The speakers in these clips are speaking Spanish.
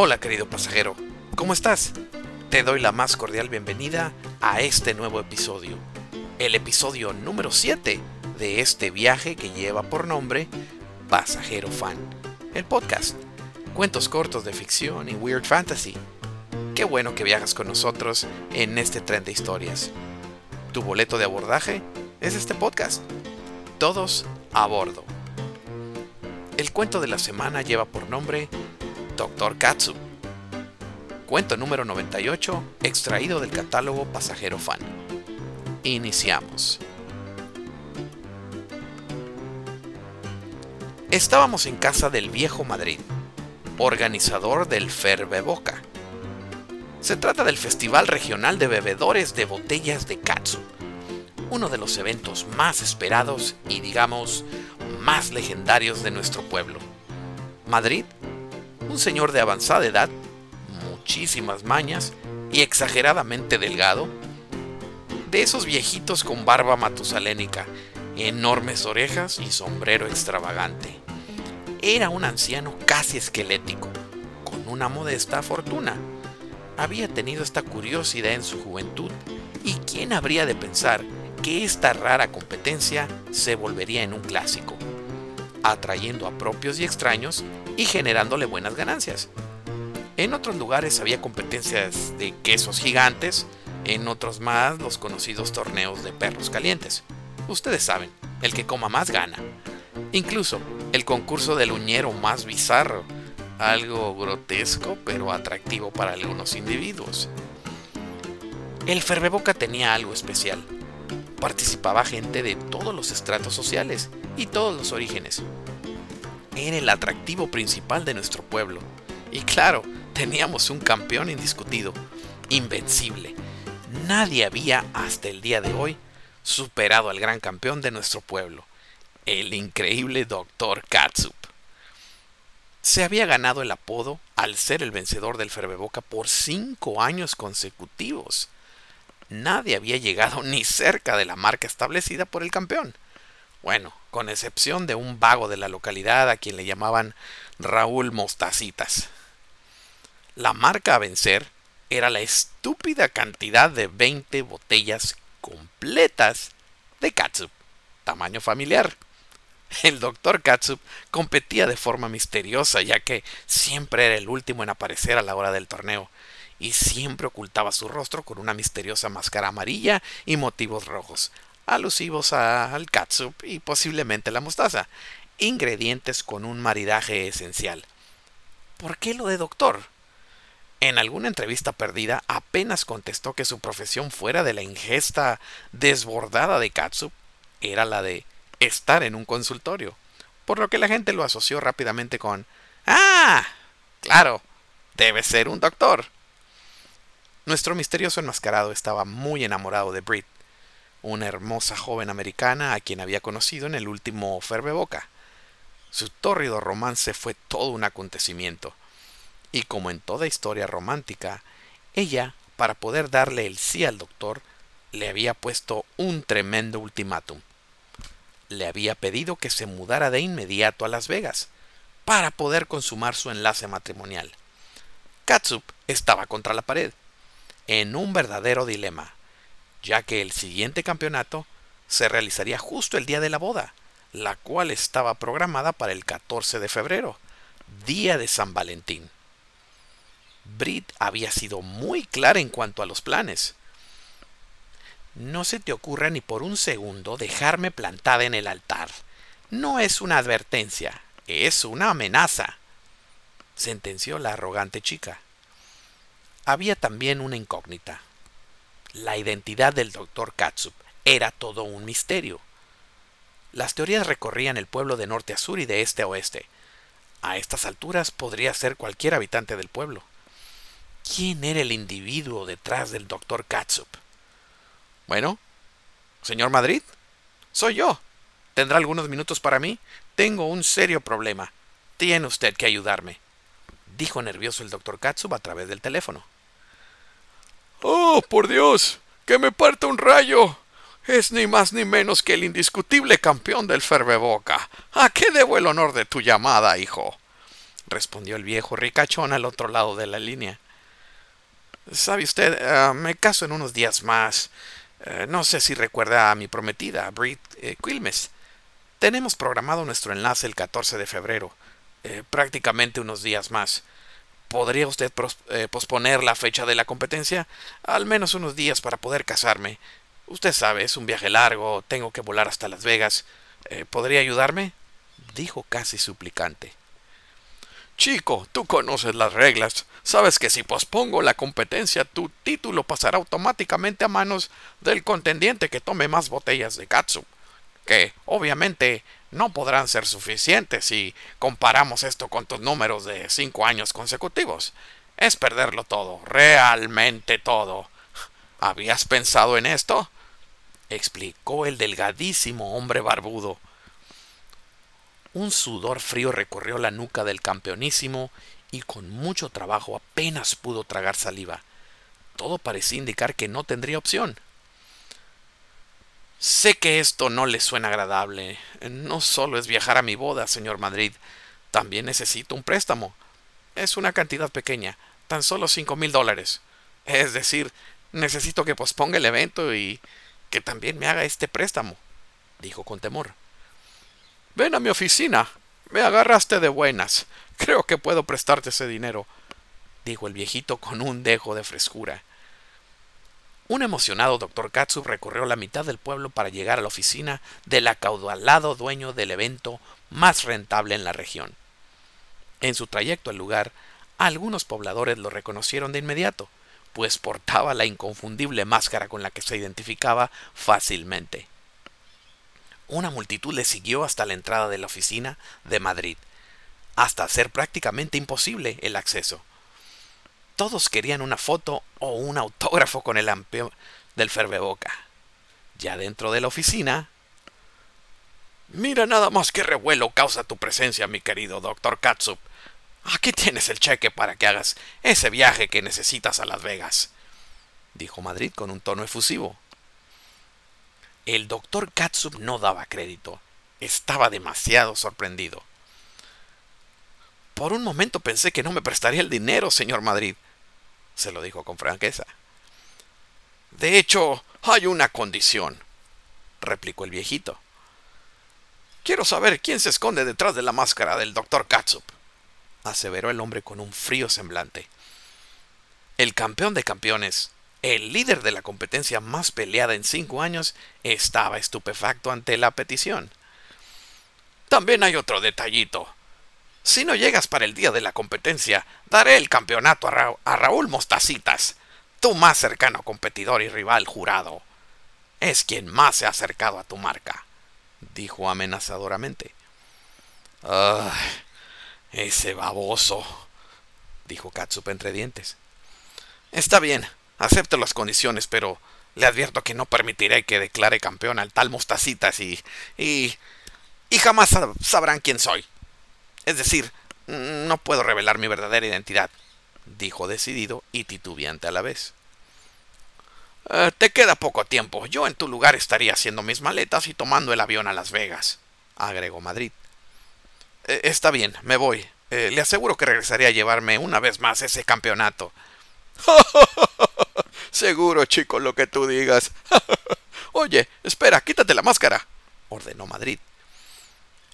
Hola querido pasajero, ¿cómo estás? Te doy la más cordial bienvenida a este nuevo episodio, el episodio número 7 de este viaje que lleva por nombre Pasajero Fan, el podcast, cuentos cortos de ficción y weird fantasy. Qué bueno que viajas con nosotros en este tren de historias. Tu boleto de abordaje es este podcast. Todos a bordo. El cuento de la semana lleva por nombre Doctor Katsu. Cuento número 98, extraído del catálogo Pasajero Fan. Iniciamos. Estábamos en casa del viejo Madrid, organizador del Boca. Se trata del Festival Regional de Bebedores de Botellas de Katsu, uno de los eventos más esperados y digamos más legendarios de nuestro pueblo. Madrid señor de avanzada edad, muchísimas mañas y exageradamente delgado, de esos viejitos con barba matusalénica, enormes orejas y sombrero extravagante. Era un anciano casi esquelético, con una modesta fortuna. Había tenido esta curiosidad en su juventud, y quién habría de pensar que esta rara competencia se volvería en un clásico, atrayendo a propios y extraños y generándole buenas ganancias. En otros lugares había competencias de quesos gigantes, en otros más los conocidos torneos de perros calientes. Ustedes saben, el que coma más gana. Incluso el concurso del uñero más bizarro, algo grotesco pero atractivo para algunos individuos. El Ferreboca tenía algo especial. Participaba gente de todos los estratos sociales y todos los orígenes era el atractivo principal de nuestro pueblo. Y claro, teníamos un campeón indiscutido, invencible. Nadie había hasta el día de hoy superado al gran campeón de nuestro pueblo, el increíble Dr. Katsup. Se había ganado el apodo al ser el vencedor del Ferbeboca por cinco años consecutivos. Nadie había llegado ni cerca de la marca establecida por el campeón. Bueno, con excepción de un vago de la localidad a quien le llamaban Raúl Mostacitas. La marca a vencer era la estúpida cantidad de 20 botellas completas de catsup, tamaño familiar. El doctor Katsup competía de forma misteriosa, ya que siempre era el último en aparecer a la hora del torneo, y siempre ocultaba su rostro con una misteriosa máscara amarilla y motivos rojos, alusivos al catsup y posiblemente la mostaza, ingredientes con un maridaje esencial. ¿Por qué lo de doctor? En alguna entrevista perdida apenas contestó que su profesión fuera de la ingesta desbordada de catsup era la de estar en un consultorio, por lo que la gente lo asoció rápidamente con ¡Ah! Claro, debe ser un doctor. Nuestro misterioso enmascarado estaba muy enamorado de Brit, una hermosa joven americana a quien había conocido en el último Boca. Su tórrido romance fue todo un acontecimiento, y como en toda historia romántica, ella, para poder darle el sí al doctor, le había puesto un tremendo ultimátum. Le había pedido que se mudara de inmediato a Las Vegas, para poder consumar su enlace matrimonial. Katsup estaba contra la pared, en un verdadero dilema ya que el siguiente campeonato se realizaría justo el día de la boda, la cual estaba programada para el 14 de febrero, día de San Valentín. Brit había sido muy clara en cuanto a los planes. No se te ocurra ni por un segundo dejarme plantada en el altar. No es una advertencia, es una amenaza, sentenció la arrogante chica. Había también una incógnita. La identidad del doctor Katsup era todo un misterio. Las teorías recorrían el pueblo de norte a sur y de este a oeste. A estas alturas podría ser cualquier habitante del pueblo. ¿Quién era el individuo detrás del doctor Katsup? Bueno, señor Madrid, soy yo. ¿Tendrá algunos minutos para mí? Tengo un serio problema. Tiene usted que ayudarme, dijo nervioso el doctor Katsup a través del teléfono. Oh, por Dios, que me parta un rayo. Es ni más ni menos que el indiscutible campeón del Ferbeboca. ¿A qué debo el honor de tu llamada, hijo? respondió el viejo ricachón al otro lado de la línea. Sabe usted, ah, me caso en unos días más. Eh, no sé si recuerda a mi prometida, Brit eh, Quilmes. Tenemos programado nuestro enlace el 14 de febrero, eh, prácticamente unos días más. ¿Podría usted posponer la fecha de la competencia? Al menos unos días para poder casarme. Usted sabe, es un viaje largo, tengo que volar hasta Las Vegas. ¿Podría ayudarme? dijo casi suplicante. Chico, tú conoces las reglas. Sabes que si pospongo la competencia, tu título pasará automáticamente a manos del contendiente que tome más botellas de Katsu, que obviamente no podrán ser suficientes si comparamos esto con tus números de cinco años consecutivos. Es perderlo todo, realmente todo. ¿Habías pensado en esto? explicó el delgadísimo hombre barbudo, un sudor frío recorrió la nuca del campeonísimo y con mucho trabajo apenas pudo tragar saliva. Todo parecía indicar que no tendría opción. Sé que esto no le suena agradable. No solo es viajar a mi boda, señor Madrid, también necesito un préstamo. Es una cantidad pequeña, tan solo cinco mil dólares. Es decir, necesito que posponga el evento y que también me haga este préstamo, dijo con temor. Ven a mi oficina. Me agarraste de buenas. Creo que puedo prestarte ese dinero, dijo el viejito con un dejo de frescura. Un emocionado doctor Katsu recorrió la mitad del pueblo para llegar a la oficina del acaudalado dueño del evento más rentable en la región. En su trayecto al lugar, algunos pobladores lo reconocieron de inmediato, pues portaba la inconfundible máscara con la que se identificaba fácilmente. Una multitud le siguió hasta la entrada de la oficina de Madrid, hasta hacer prácticamente imposible el acceso. Todos querían una foto o un autógrafo con el amplio del Ferbeboca. Ya dentro de la oficina. Mira nada más que revuelo causa tu presencia, mi querido doctor Katsup. Aquí tienes el cheque para que hagas ese viaje que necesitas a Las Vegas, dijo Madrid con un tono efusivo. El doctor Katsup no daba crédito. Estaba demasiado sorprendido. Por un momento pensé que no me prestaría el dinero, señor Madrid, se lo dijo con franqueza. De hecho, hay una condición, replicó el viejito. Quiero saber quién se esconde detrás de la máscara del doctor Katsup, aseveró el hombre con un frío semblante. El campeón de campeones, el líder de la competencia más peleada en cinco años estaba estupefacto ante la petición. También hay otro detallito. Si no llegas para el día de la competencia, daré el campeonato a, Raúl Mostacitas, tu más cercano competidor y rival jurado. Es quien más se ha acercado a tu marca, dijo amenazadoramente. Ah, ese baboso, dijo Katsup entre dientes. Está bien, Acepto las condiciones, pero le advierto que no permitiré que declare campeón al tal Mostacitas y, y, y jamás sabrán quién soy. Es decir, no puedo revelar mi verdadera identidad, dijo decidido y titubeante a la vez. Eh, te queda poco tiempo. Yo en tu lugar estaría haciendo mis maletas y tomando el avión a Las Vegas, agregó Madrid. Eh, está bien, me voy. Eh, le aseguro que regresaré a llevarme una vez más ese campeonato. Seguro, chico, lo que tú digas. Oye, espera, quítate la máscara, ordenó Madrid.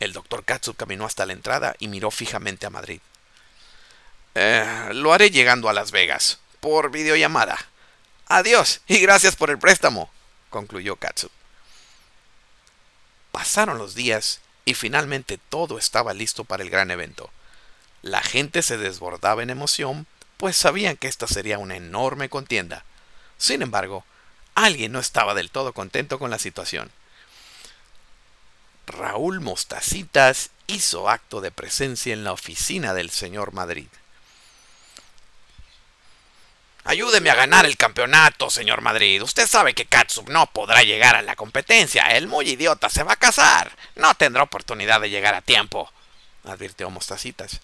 El doctor Katsu caminó hasta la entrada y miró fijamente a Madrid. Eh, lo haré llegando a Las Vegas, por videollamada. Adiós y gracias por el préstamo, concluyó Katsu. Pasaron los días y finalmente todo estaba listo para el gran evento. La gente se desbordaba en emoción, pues sabían que esta sería una enorme contienda. Sin embargo, alguien no estaba del todo contento con la situación. Raúl Mostacitas hizo acto de presencia en la oficina del señor Madrid. Ayúdeme a ganar el campeonato, señor Madrid. Usted sabe que Katsup no podrá llegar a la competencia. El muy idiota se va a casar. No tendrá oportunidad de llegar a tiempo, advirtió Mostacitas.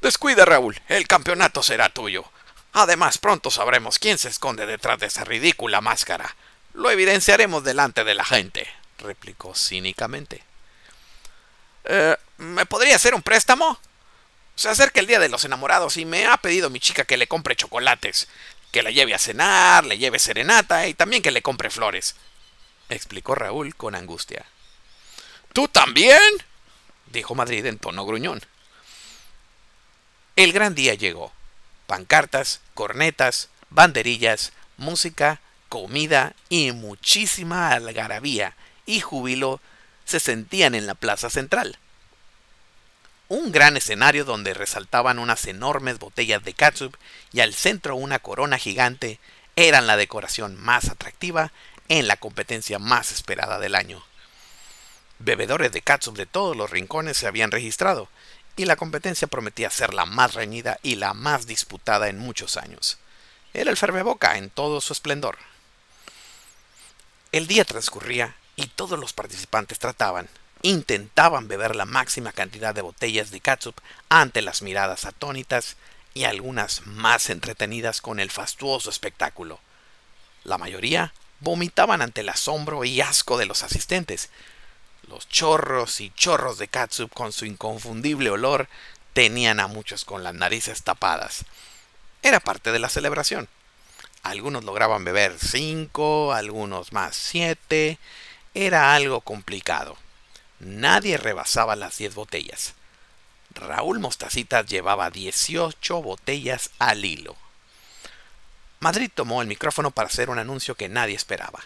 Descuida, Raúl. El campeonato será tuyo. Además, pronto sabremos quién se esconde detrás de esa ridícula máscara. Lo evidenciaremos delante de la gente, replicó cínicamente. Eh, ¿Me podría hacer un préstamo? Se acerca el día de los enamorados y me ha pedido mi chica que le compre chocolates, que la lleve a cenar, le lleve serenata y también que le compre flores, explicó Raúl con angustia. ¿Tú también? dijo Madrid en tono gruñón. El gran día llegó. Pancartas, cornetas, banderillas, música, comida y muchísima algarabía y júbilo se sentían en la plaza central. Un gran escenario donde resaltaban unas enormes botellas de catsup y al centro una corona gigante eran la decoración más atractiva en la competencia más esperada del año. Bebedores de catsup de todos los rincones se habían registrado, y la competencia prometía ser la más reñida y la más disputada en muchos años. Era el Fermeboca en todo su esplendor. El día transcurría y todos los participantes trataban, intentaban beber la máxima cantidad de botellas de catsup ante las miradas atónitas y algunas más entretenidas con el fastuoso espectáculo. La mayoría vomitaban ante el asombro y asco de los asistentes, los chorros y chorros de catsup con su inconfundible olor tenían a muchos con las narices tapadas. Era parte de la celebración. Algunos lograban beber cinco, algunos más siete. Era algo complicado. Nadie rebasaba las diez botellas. Raúl Mostacitas llevaba dieciocho botellas al hilo. Madrid tomó el micrófono para hacer un anuncio que nadie esperaba.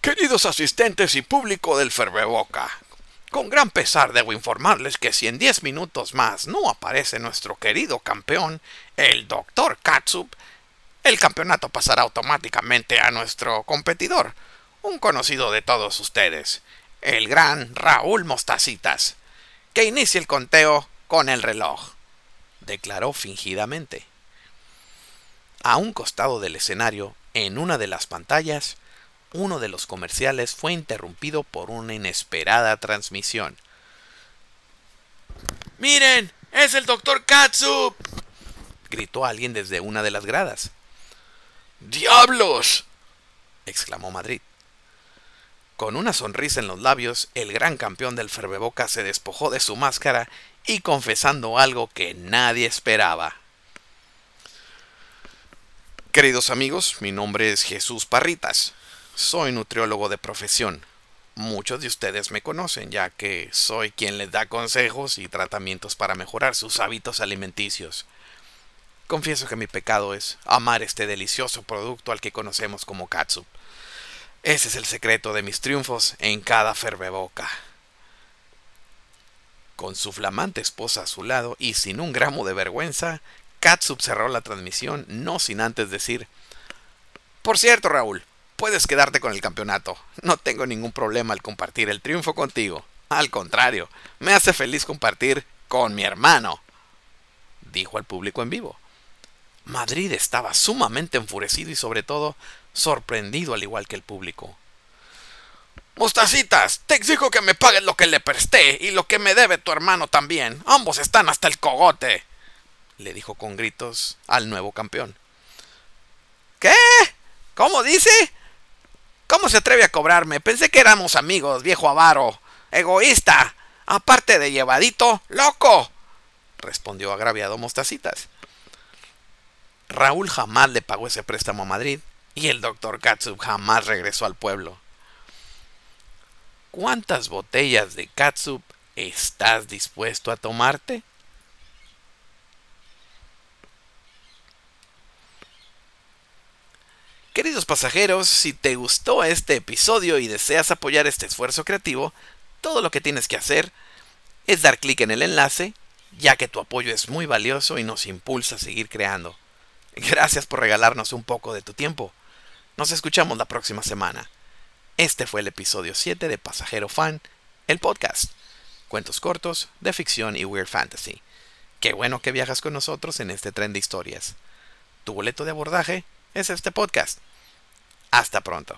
Queridos asistentes y público del Ferbeboca, con gran pesar debo informarles que si en diez minutos más no aparece nuestro querido campeón, el Dr. Katsup, el campeonato pasará automáticamente a nuestro competidor, un conocido de todos ustedes, el gran Raúl Mostacitas, que inicie el conteo con el reloj, declaró fingidamente. A un costado del escenario, en una de las pantallas, uno de los comerciales fue interrumpido por una inesperada transmisión. ¡Miren! ¡Es el doctor Katsup! gritó alguien desde una de las gradas. ¡Diablos! exclamó Madrid. Con una sonrisa en los labios, el gran campeón del Ferbeboca se despojó de su máscara y confesando algo que nadie esperaba. Queridos amigos, mi nombre es Jesús Parritas. Soy nutriólogo de profesión. Muchos de ustedes me conocen, ya que soy quien les da consejos y tratamientos para mejorar sus hábitos alimenticios. Confieso que mi pecado es amar este delicioso producto al que conocemos como katsup. Ese es el secreto de mis triunfos en cada ferveboca. Con su flamante esposa a su lado y sin un gramo de vergüenza, Katsup cerró la transmisión, no sin antes decir: Por cierto, Raúl, puedes quedarte con el campeonato. No tengo ningún problema al compartir el triunfo contigo. Al contrario, me hace feliz compartir con mi hermano, dijo al público en vivo. Madrid estaba sumamente enfurecido y sobre todo sorprendido al igual que el público. Mostacitas, te exijo que me pagues lo que le presté y lo que me debe tu hermano también. Ambos están hasta el cogote, le dijo con gritos al nuevo campeón. ¿Qué? ¿Cómo dice? ¿Cómo se atreve a cobrarme? Pensé que éramos amigos, viejo avaro, egoísta, aparte de llevadito, loco, respondió agraviado Mostacitas. Raúl jamás le pagó ese préstamo a Madrid y el doctor Katsup jamás regresó al pueblo. ¿Cuántas botellas de Katsup estás dispuesto a tomarte? Queridos pasajeros, si te gustó este episodio y deseas apoyar este esfuerzo creativo, todo lo que tienes que hacer es dar clic en el enlace, ya que tu apoyo es muy valioso y nos impulsa a seguir creando. Gracias por regalarnos un poco de tu tiempo. Nos escuchamos la próxima semana. Este fue el episodio 7 de Pasajero Fan, el podcast. Cuentos cortos de ficción y weird fantasy. Qué bueno que viajas con nosotros en este tren de historias. Tu boleto de abordaje es este podcast. Hasta pronto.